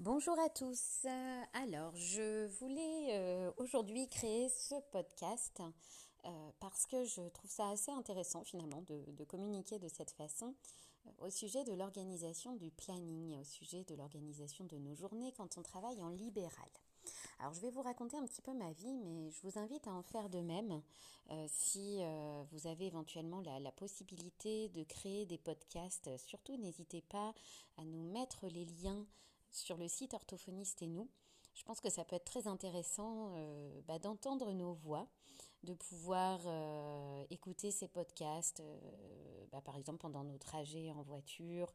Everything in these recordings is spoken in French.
Bonjour à tous. Alors, je voulais euh, aujourd'hui créer ce podcast euh, parce que je trouve ça assez intéressant finalement de, communiquer de cette façon euh, au sujet de l'organisation du planning, au sujet de l'organisation de nos journées quand on travaille en libéral. Alors, je vais vous raconter un petit peu ma vie, mais je vous invite à en faire de même si vous avez éventuellement la, la, possibilité de créer des podcasts. Surtout, n'hésitez pas à nous mettre les liens sur le site Orthophoniste et nous. Je pense que ça peut être très intéressant euh, bah, d'entendre nos voix, de pouvoir euh, écouter ces podcasts, euh, bah, par exemple pendant nos trajets en voiture,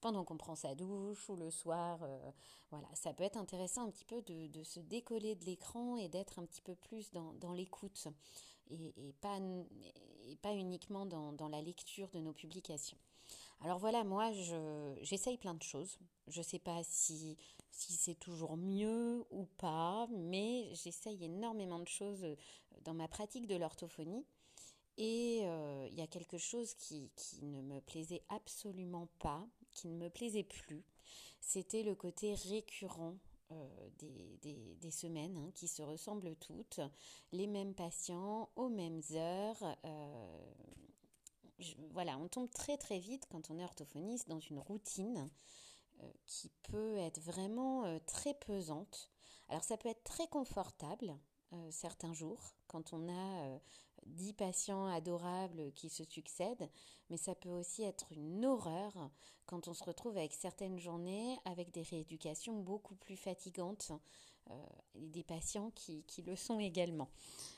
pendant qu'on prend sa douche ou le soir. voilà, ça peut être intéressant un petit peu de, se décoller de l'écran et d'être un petit peu plus dans, l'écoute et, pas, uniquement dans la lecture de nos publications. Alors voilà, moi, j'essaye plein de choses. Je ne sais pas si, c'est toujours mieux ou pas, mais j'essaye énormément de choses euh, dans ma pratique de l'orthophonie. Et euh, il y a quelque chose qui, ne me plaisait absolument pas, qui ne me plaisait plus. C'était le côté récurrent euh, des, semaines hein, qui se ressemblent toutes, les mêmes patients aux mêmes heures, voilà, on tombe très très vite quand on est orthophoniste dans une routine euh, qui peut être vraiment euh, très pesante. Alors ça peut être très confortable euh, certains jours quand on a dix patients adorables qui se succèdent, mais ça peut aussi être une horreur quand on se retrouve avec certaines journées avec des rééducations beaucoup plus fatigantes et des patients qui, qui le sont également.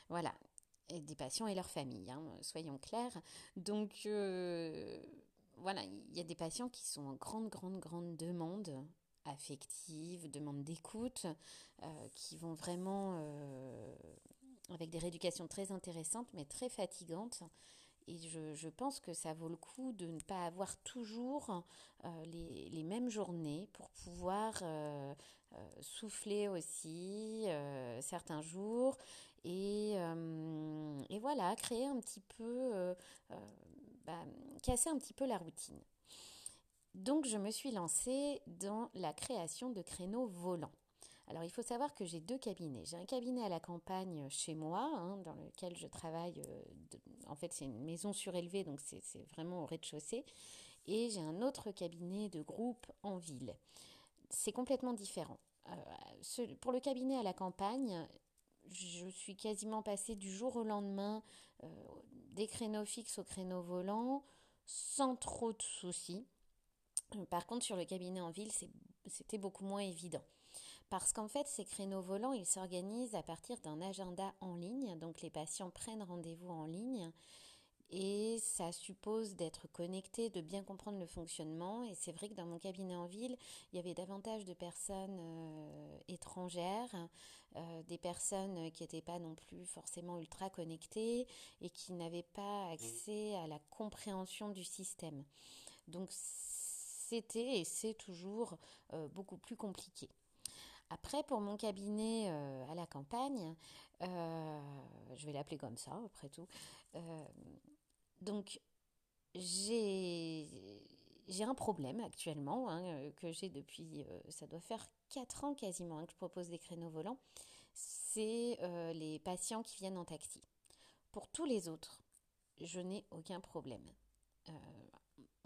Voilà, des patients et leurs familles, hein, soyons clairs. Donc euh, voilà, il y a des patients qui sont en grande, grande, grande demande affective, demande d'écoute, euh, qui vont vraiment euh, avec des rééducations très intéressantes mais très fatigantes et je, pense que ça vaut le coup de ne pas avoir toujours euh, les, mêmes journées pour pouvoir souffler aussi certains jours et, et, voilà, créer un petit peu, bah, casser un petit peu la routine. Donc je me suis lancée dans la création de créneaux volants. Alors il faut savoir que j'ai deux cabinets. J'ai un cabinet à la campagne chez moi, hein, dans lequel je travaille. Euh, en fait, c'est une maison surélevée, donc c'est vraiment au rez-de-chaussée. Et j'ai un autre cabinet de groupe en ville. C'est complètement différent. Euh, pour le cabinet à la campagne, je suis quasiment passée du jour au lendemain euh, des créneaux fixes aux créneaux volants sans trop de soucis. Par contre, sur le cabinet en ville, c'était beaucoup moins évident. Parce qu'en fait, ces créneaux volants, ils s'organisent à partir d'un agenda en ligne. Donc les patients prennent rendez-vous en ligne et ça suppose d'être connecté, de bien comprendre le fonctionnement. Et c'est vrai que dans mon cabinet en ville, il y avait davantage de personnes euh, étrangères, euh, des personnes qui n'étaient pas non plus forcément ultra connectées et qui n'avaient pas accès à la compréhension du système. Donc c'était et c'est toujours euh, beaucoup plus compliqué. Après, pour mon cabinet à la campagne, je vais l'appeler comme ça, après tout. Euh, donc, j'ai un problème actuellement, hein, que j'ai depuis, ça doit faire 4 ans quasiment hein, que je propose des créneaux volants. C'est les patients qui viennent en taxi. Pour tous les autres, je n'ai aucun problème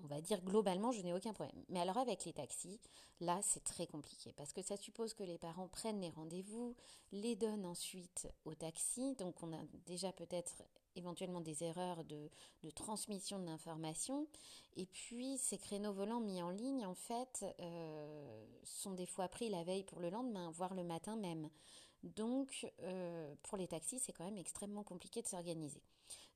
on va dire globalement, je n'ai aucun problème. Mais alors avec les taxis, là, c'est très compliqué parce que ça suppose que les parents prennent les rendez-vous, les donnent ensuite au taxi. Donc on a déjà peut-être éventuellement des erreurs de, transmission de l'information. Et puis ces créneaux volants mis en ligne, en fait, euh, sont des fois pris la veille pour le lendemain, voire le matin même. Donc, euh, pour les taxis, c'est quand même extrêmement compliqué de s'organiser.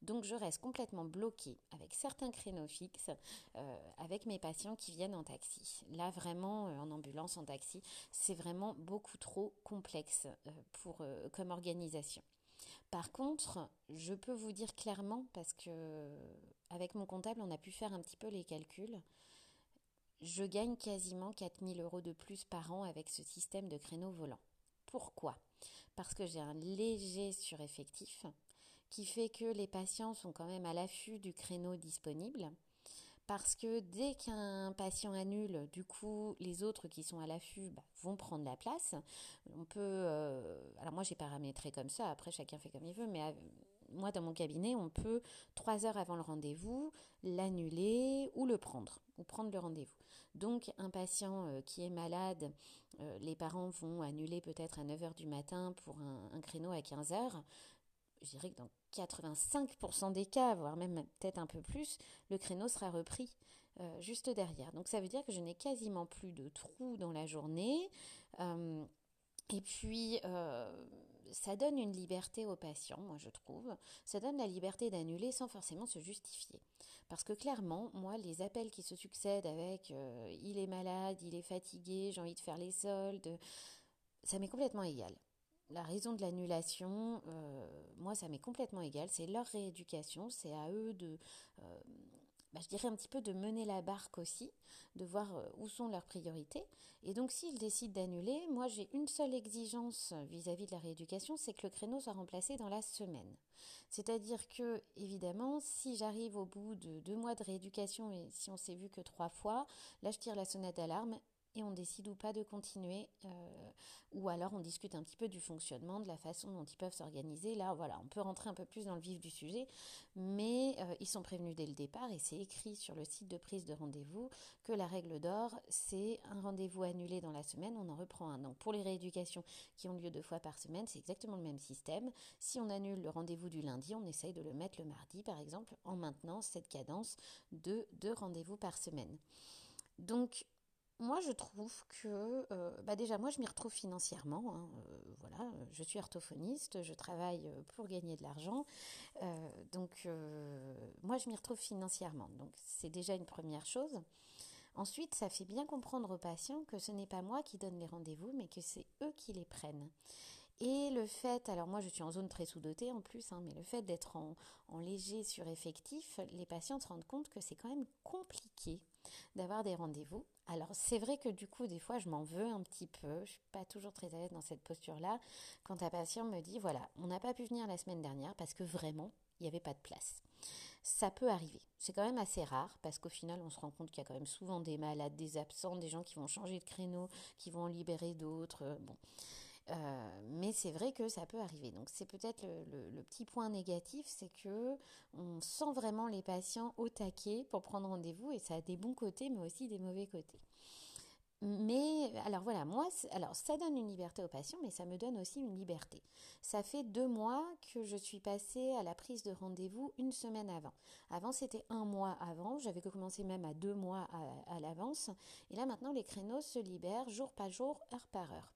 Donc, je reste complètement bloquée avec certains créneaux fixes, euh, avec mes patients qui viennent en taxi. Là, vraiment, en ambulance, en taxi, c'est vraiment beaucoup trop complexe pour, comme organisation. Par contre, je peux vous dire clairement, parce que avec mon comptable, on a pu faire un petit peu les calculs, je gagne quasiment 4000 euros de plus par an avec ce système de créneaux volants. Pourquoi? Parce que j'ai un léger sureffectif qui fait que les patients sont quand même à l'affût du créneau disponible. Parce que dès qu'un patient annule, du coup, les autres qui sont à l'affût bah, vont prendre la place. On peut, euh, alors moi j'ai paramétré comme ça, après chacun fait comme il veut, mais euh, moi dans mon cabinet, on peut trois heures avant le rendez-vous l'annuler ou le prendre, ou prendre le rendez-vous. Donc un patient euh, qui est malade, les parents vont annuler peut-être à 9h du matin pour un, un créneau à 15h je dirais que dans 85% des cas, voire même peut-être un peu plus, le créneau sera repris euh, juste derrière. Donc ça veut dire que je n'ai quasiment plus de trous dans la journée. Euh, et puis, euh, ça donne une liberté aux patients, moi je trouve. Ça donne la liberté d'annuler sans forcément se justifier. Parce que clairement, moi, les appels qui se succèdent avec il est malade, il est fatigué, j'ai envie de faire les soldes, ça m'est complètement égal la raison de l'annulation, euh, moi, ça m'est complètement égal. C'est leur rééducation, c'est à eux de, euh, bah, je dirais un petit peu de mener la barque aussi, de voir euh, où sont leurs priorités. Et donc, s'ils décident d'annuler, moi, j'ai une seule exigence vis-à-vis de la rééducation, c'est que le créneau soit remplacé dans la semaine. C'est-à-dire que, évidemment, si j'arrive au bout de deux mois de rééducation et si on s'est vu que trois fois, là, je tire la sonnette d'alarme et on décide ou pas de continuer, euh, ou alors on discute un petit peu du fonctionnement, de la façon dont ils peuvent s'organiser. Là, voilà, on peut rentrer un peu plus dans le vif du sujet, mais euh, ils sont prévenus dès le départ et c'est écrit sur le site de prise de rendez-vous que la règle d'or, c'est un rendez-vous annulé dans la semaine, on en reprend un. Donc pour les rééducations qui ont lieu deux fois par semaine, c'est exactement le même système. Si on annule le rendez-vous du lundi, on essaye de le mettre le mardi, par exemple, en maintenant cette cadence de deux rendez-vous par semaine. Donc, moi, je trouve que, euh, bah déjà, moi, je m'y retrouve financièrement. Hein, euh, voilà, je suis orthophoniste, je travaille euh, pour gagner de l'argent. donc, moi, je m'y retrouve financièrement. Donc, c'est déjà une première chose. Ensuite, ça fait bien comprendre aux patients que ce n'est pas moi qui donne les rendez-vous, mais que c'est eux qui les prennent. Et le fait, alors moi je suis en zone très sous-dotée en plus, hein, mais le fait d'être en, en, léger sureffectif, les patients se rendent compte que c'est quand même compliqué d'avoir des rendez-vous. Alors c'est vrai que du coup des fois je m'en veux un petit peu, je suis pas toujours très à l'aise dans cette posture-là quand un patient me dit voilà, on n'a pas pu venir la semaine dernière parce que vraiment il n'y avait pas de place. Ça peut arriver. C'est quand même assez rare parce qu'au final, on se rend compte qu'il y a quand même souvent des malades, des absents, des gens qui vont changer de créneau, qui vont libérer d'autres. Bon. Euh, mais c'est vrai que ça peut arriver. Donc c'est peut-être le, petit point négatif, c'est que on sent vraiment les patients au taquet pour prendre rendez-vous et ça a des bons côtés, mais aussi des mauvais côtés. Mais alors voilà, moi, alors ça donne une liberté aux patients, mais ça me donne aussi une liberté. Ça fait deux mois que je suis passée à la prise de rendez-vous une semaine avant. Avant, c'était un mois avant. J'avais commencé même à deux mois à, à l'avance. Et là, maintenant, les créneaux se libèrent jour par jour, heure par heure.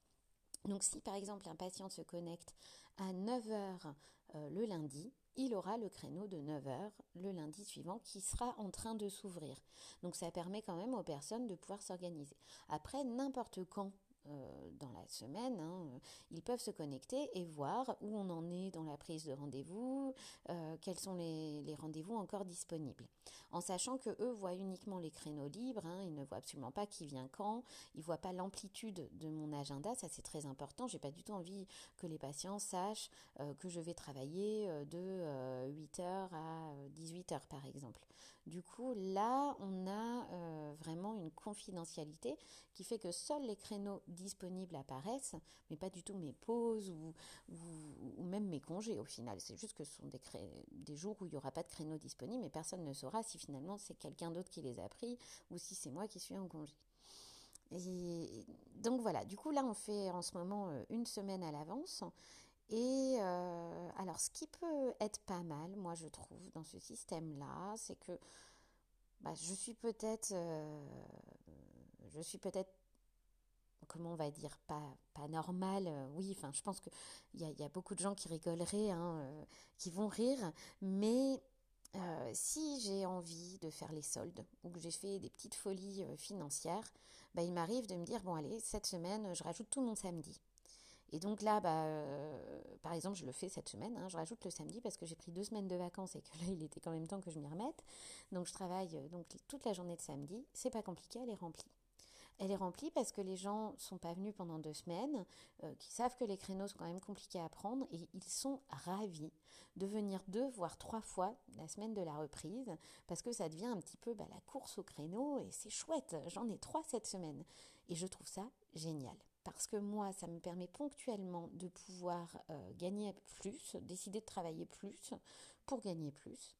Donc si par exemple un patient se connecte à 9h euh, le lundi, il aura le créneau de 9h le lundi suivant qui sera en train de s'ouvrir. Donc ça permet quand même aux personnes de pouvoir s'organiser. Après, n'importe quand euh, dans la semaine, hein, euh, ils peuvent se connecter et voir où on en est dans la prise de rendez-vous, euh, quels sont les, rendez-vous encore disponibles. En sachant que eux voient uniquement les créneaux libres, hein, ils ne voient absolument pas qui vient quand, ils voient pas l'amplitude de mon agenda, ça c'est très important. J'ai pas du tout envie que les patients sachent que je vais travailler de 8h à 18h par exemple. Du coup, là, on a euh, vraiment une confidentialité qui fait que seuls les créneaux disponibles apparaissent, mais pas du tout mes pauses ou, même mes congés au final. C'est juste que ce sont des, jours où il n'y aura pas de créneaux disponibles, mais personne ne saura si finalement c'est quelqu'un d'autre qui les a pris ou si c'est moi qui suis en congé. Et donc voilà, du coup là on fait en ce moment euh, une semaine à l'avance et euh, alors, ce qui peut être pas mal, moi je trouve, dans ce système-là, c'est que bah, je suis peut-être, euh, je suis peut-être, comment on va dire, pas, pas normal. Euh, oui, enfin, je pense qu'il y a, y a beaucoup de gens qui rigoleraient, hein, qui vont rire, mais si j'ai envie de faire les soldes ou que j'ai fait des petites folies financières, bah, il m'arrive de me dire bon allez cette semaine je rajoute tout mon samedi. Et donc là, bah, euh, par exemple, je le fais cette semaine, hein, je rajoute le samedi parce que j'ai pris deux semaines de vacances et que là, il était quand même temps que je m'y remette. Donc je travaille euh, donc toute la journée de samedi, c'est pas compliqué, elle est remplie. Elle est remplie parce que les gens sont pas venus pendant deux semaines, euh, qui savent que les créneaux sont quand même compliqués à prendre et ils sont ravis de venir deux voire trois fois la semaine de la reprise parce que ça devient un petit peu bah, la course au créneau et c'est chouette. J'en ai trois cette semaine et je trouve ça génial parce que moi, ça me permet ponctuellement de pouvoir euh, gagner plus, décider de travailler plus pour gagner plus.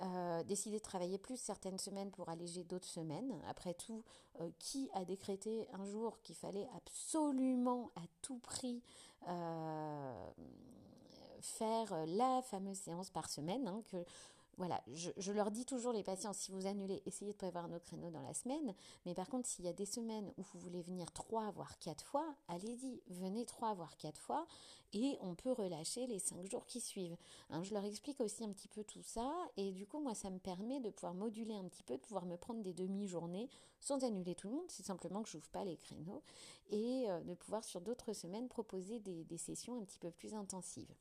Euh, décider de travailler plus certaines semaines pour alléger d'autres semaines. Après tout, euh, qui a décrété un jour qu'il fallait absolument à tout prix faire la fameuse séance par semaine hein, voilà, je, leur dis toujours les patients, si vous annulez, essayez de prévoir un autre créneau dans la semaine. Mais par contre, s'il y a des semaines où vous voulez venir trois voire quatre fois, allez-y, venez trois voire quatre fois et on peut relâcher les cinq jours qui suivent. Hein, je leur explique aussi un petit peu tout ça et du coup, moi, ça me permet de pouvoir moduler un petit peu, de pouvoir me prendre des demi-journées sans annuler tout le monde. C'est simplement que je n'ouvre pas les créneaux et euh, de pouvoir sur d'autres semaines proposer des, sessions un petit peu plus intensives.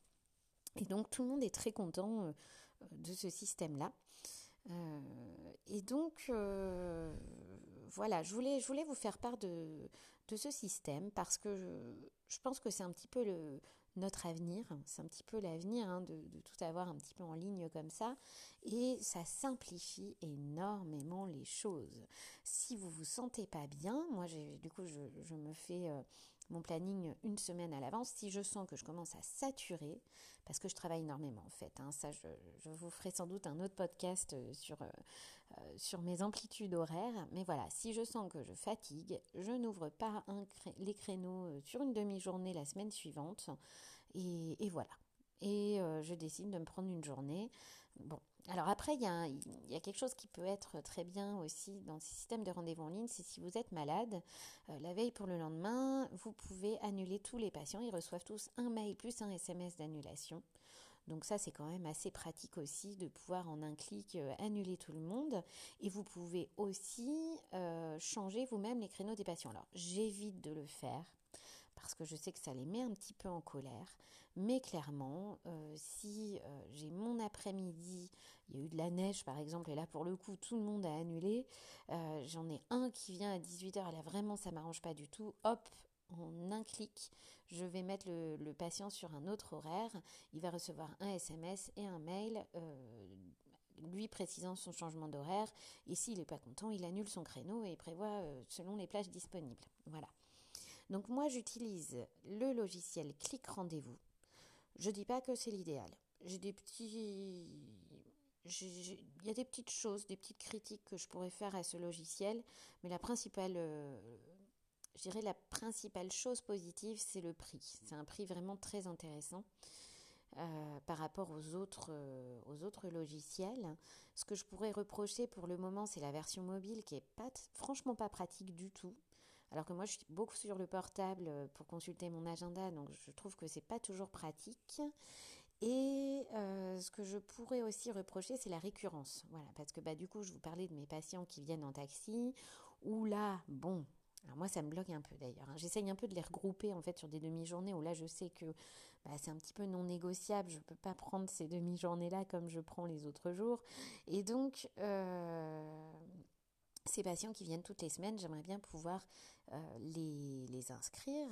Et donc tout le monde est très content. De ce système-là. Euh, et donc, euh, voilà, je voulais, je voulais vous faire part de, de ce système parce que je, pense que c'est un petit peu le, notre avenir, c'est un petit peu l'avenir hein, de, tout avoir un petit peu en ligne comme ça, et ça simplifie énormément les choses. Si vous vous sentez pas bien, moi du coup je, je me fais euh, mon planning une semaine à l'avance. Si je sens que je commence à saturer, parce que je travaille énormément en fait, hein, ça je, vous ferai sans doute un autre podcast euh, sur, euh, euh, sur mes amplitudes horaires, mais voilà, si je sens que je fatigue, je n'ouvre pas les créneaux sur une demi-journée la semaine suivante, et, voilà. Et je décide de me prendre une journée. Bon, alors après, il y, a quelque chose qui peut être très bien aussi dans ce système de rendez-vous en ligne, c'est si vous êtes malade, euh, la veille pour le lendemain, vous pouvez annuler tous les patients. Ils reçoivent tous un mail plus un SMS d'annulation. Donc ça, c'est quand même assez pratique aussi de pouvoir en un clic euh, annuler tout le monde. Et vous pouvez aussi euh, changer vous-même les créneaux des patients. Alors, j'évite de le faire parce que je sais que ça les met un petit peu en colère. Mais clairement, euh, si euh, j'ai mon après-midi, il y a eu de la neige par exemple, et là pour le coup tout le monde a annulé, euh, j'en ai un qui vient à 18h, et là vraiment ça m'arrange pas du tout, hop, en un clic, je vais mettre le, patient sur un autre horaire, il va recevoir un SMS et un mail lui précisant son changement d'horaire. Et s'il n'est pas content, il annule son créneau et prévoit selon les plages disponibles. Voilà. Donc moi j'utilise le logiciel Click Rendez-vous je dis pas que c'est l'idéal. Il y a des petites choses, des petites critiques que je pourrais faire à ce logiciel, mais la principale, euh, la principale chose positive, c'est le prix. C'est un prix vraiment très intéressant euh, par rapport aux autres, euh, aux autres logiciels. Ce que je pourrais reprocher pour le moment, c'est la version mobile qui est franchement pas pratique du tout. Alors que moi, je suis beaucoup sur le portable euh, pour consulter mon agenda, donc je trouve que c'est pas toujours pratique. Et euh, ce que je pourrais aussi reprocher, c'est la récurrence. Voilà, parce que bah, du coup, je vous parlais de mes patients qui viennent en taxi, ou là, bon, alors moi, ça me bloque un peu d'ailleurs. Hein. J'essaye un peu de les regrouper en fait sur des demi-journées où là, je sais que bah, c'est un petit peu non négociable. Je ne peux pas prendre ces demi-journées-là comme je prends les autres jours. Et donc, euh, ces patients qui viennent toutes les semaines, j'aimerais bien pouvoir euh, les, inscrire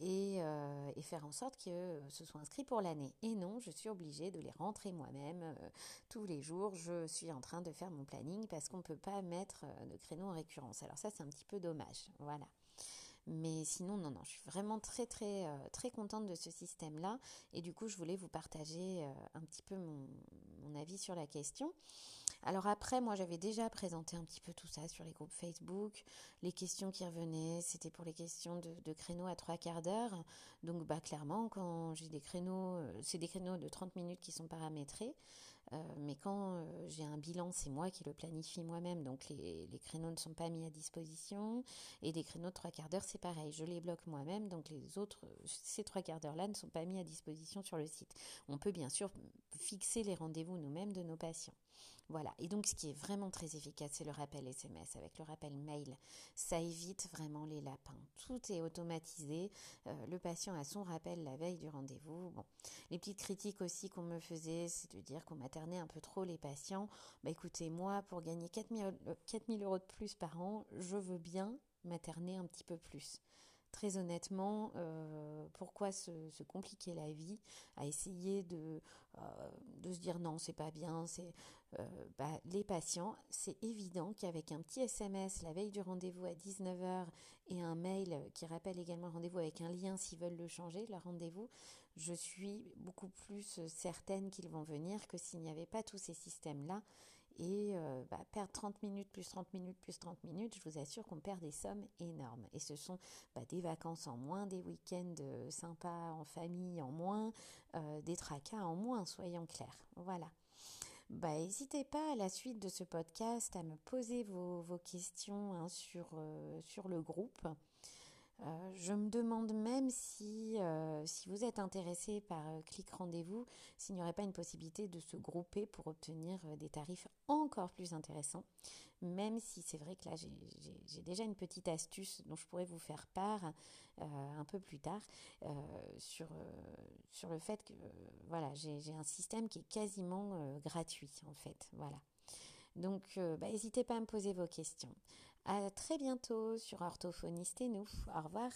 euh, et, faire en sorte que ce soit inscrit pour l'année. Et non, je suis obligée de les rentrer moi-même euh, tous les jours. Je suis en train de faire mon planning parce qu'on ne peut pas mettre de créneau en récurrence. Alors ça, c'est un petit peu dommage. Voilà. Mais sinon, non, non, je suis vraiment très, très, très contente de ce système-là. Et du coup, je voulais vous partager un petit peu mon avis sur la question. Alors après, moi j'avais déjà présenté un petit peu tout ça sur les groupes Facebook. Les questions qui revenaient, c'était pour les questions de, créneaux à trois quarts d'heure. Donc bah clairement, quand j'ai des créneaux, euh, c'est des créneaux de 30 minutes qui sont paramétrés. Euh, mais quand euh, j'ai un bilan, c'est moi qui le planifie moi-même, donc les, créneaux ne sont pas mis à disposition. Et des créneaux de trois quarts d'heure, c'est pareil, je les bloque moi-même, donc les autres, ces trois quarts d'heure-là ne sont pas mis à disposition sur le site. On peut bien sûr fixer les rendez-vous nous-mêmes de nos patients. Voilà. Et donc, ce qui est vraiment très efficace, c'est le rappel SMS avec le rappel mail. Ça évite vraiment les lapins. Tout est automatisé. Euh, le patient a son rappel la veille du rendez-vous. Bon. Les petites critiques aussi qu'on me faisait, c'est de dire qu'on maternait un peu trop les patients. Bah, écoutez, moi, pour gagner 4000, 4000 euh, euros de plus par an, je veux bien materner un petit peu plus. Très honnêtement, pourquoi se, compliquer la vie à essayer de, de se dire non, c'est pas bien, c'est bah, les patients, c'est évident qu'avec un petit SMS la veille du rendez-vous à 19h et un mail qui rappelle également le rendez-vous avec un lien s'ils veulent le changer, leur rendez-vous, je suis beaucoup plus certaine qu'ils vont venir que s'il n'y avait pas tous ces systèmes-là. Et euh, bah, perdre 30 minutes, plus 30 minutes, plus 30 minutes, je vous assure qu'on perd des sommes énormes. Et ce sont bah, des vacances en moins, des week-ends euh, sympas en famille en moins, euh, des tracas en moins, soyons clairs. Voilà. Bah, n'hésitez pas à la suite de ce podcast à me poser vos, questions hein, sur, sur le groupe. Euh, je me demande même si, euh, si vous êtes intéressé par euh, Rendez-vous, s'il n'y aurait pas une possibilité de se grouper pour obtenir des tarifs encore plus intéressants. Même si c'est vrai que là, j'ai déjà une petite astuce dont je pourrais vous faire part un peu plus tard sur, sur le fait que voilà, j'ai un système qui est quasiment gratuit en fait. Voilà. Donc, bah, n'hésitez pas à me poser vos questions. À très bientôt sur Orthophoniste et nous. Au revoir.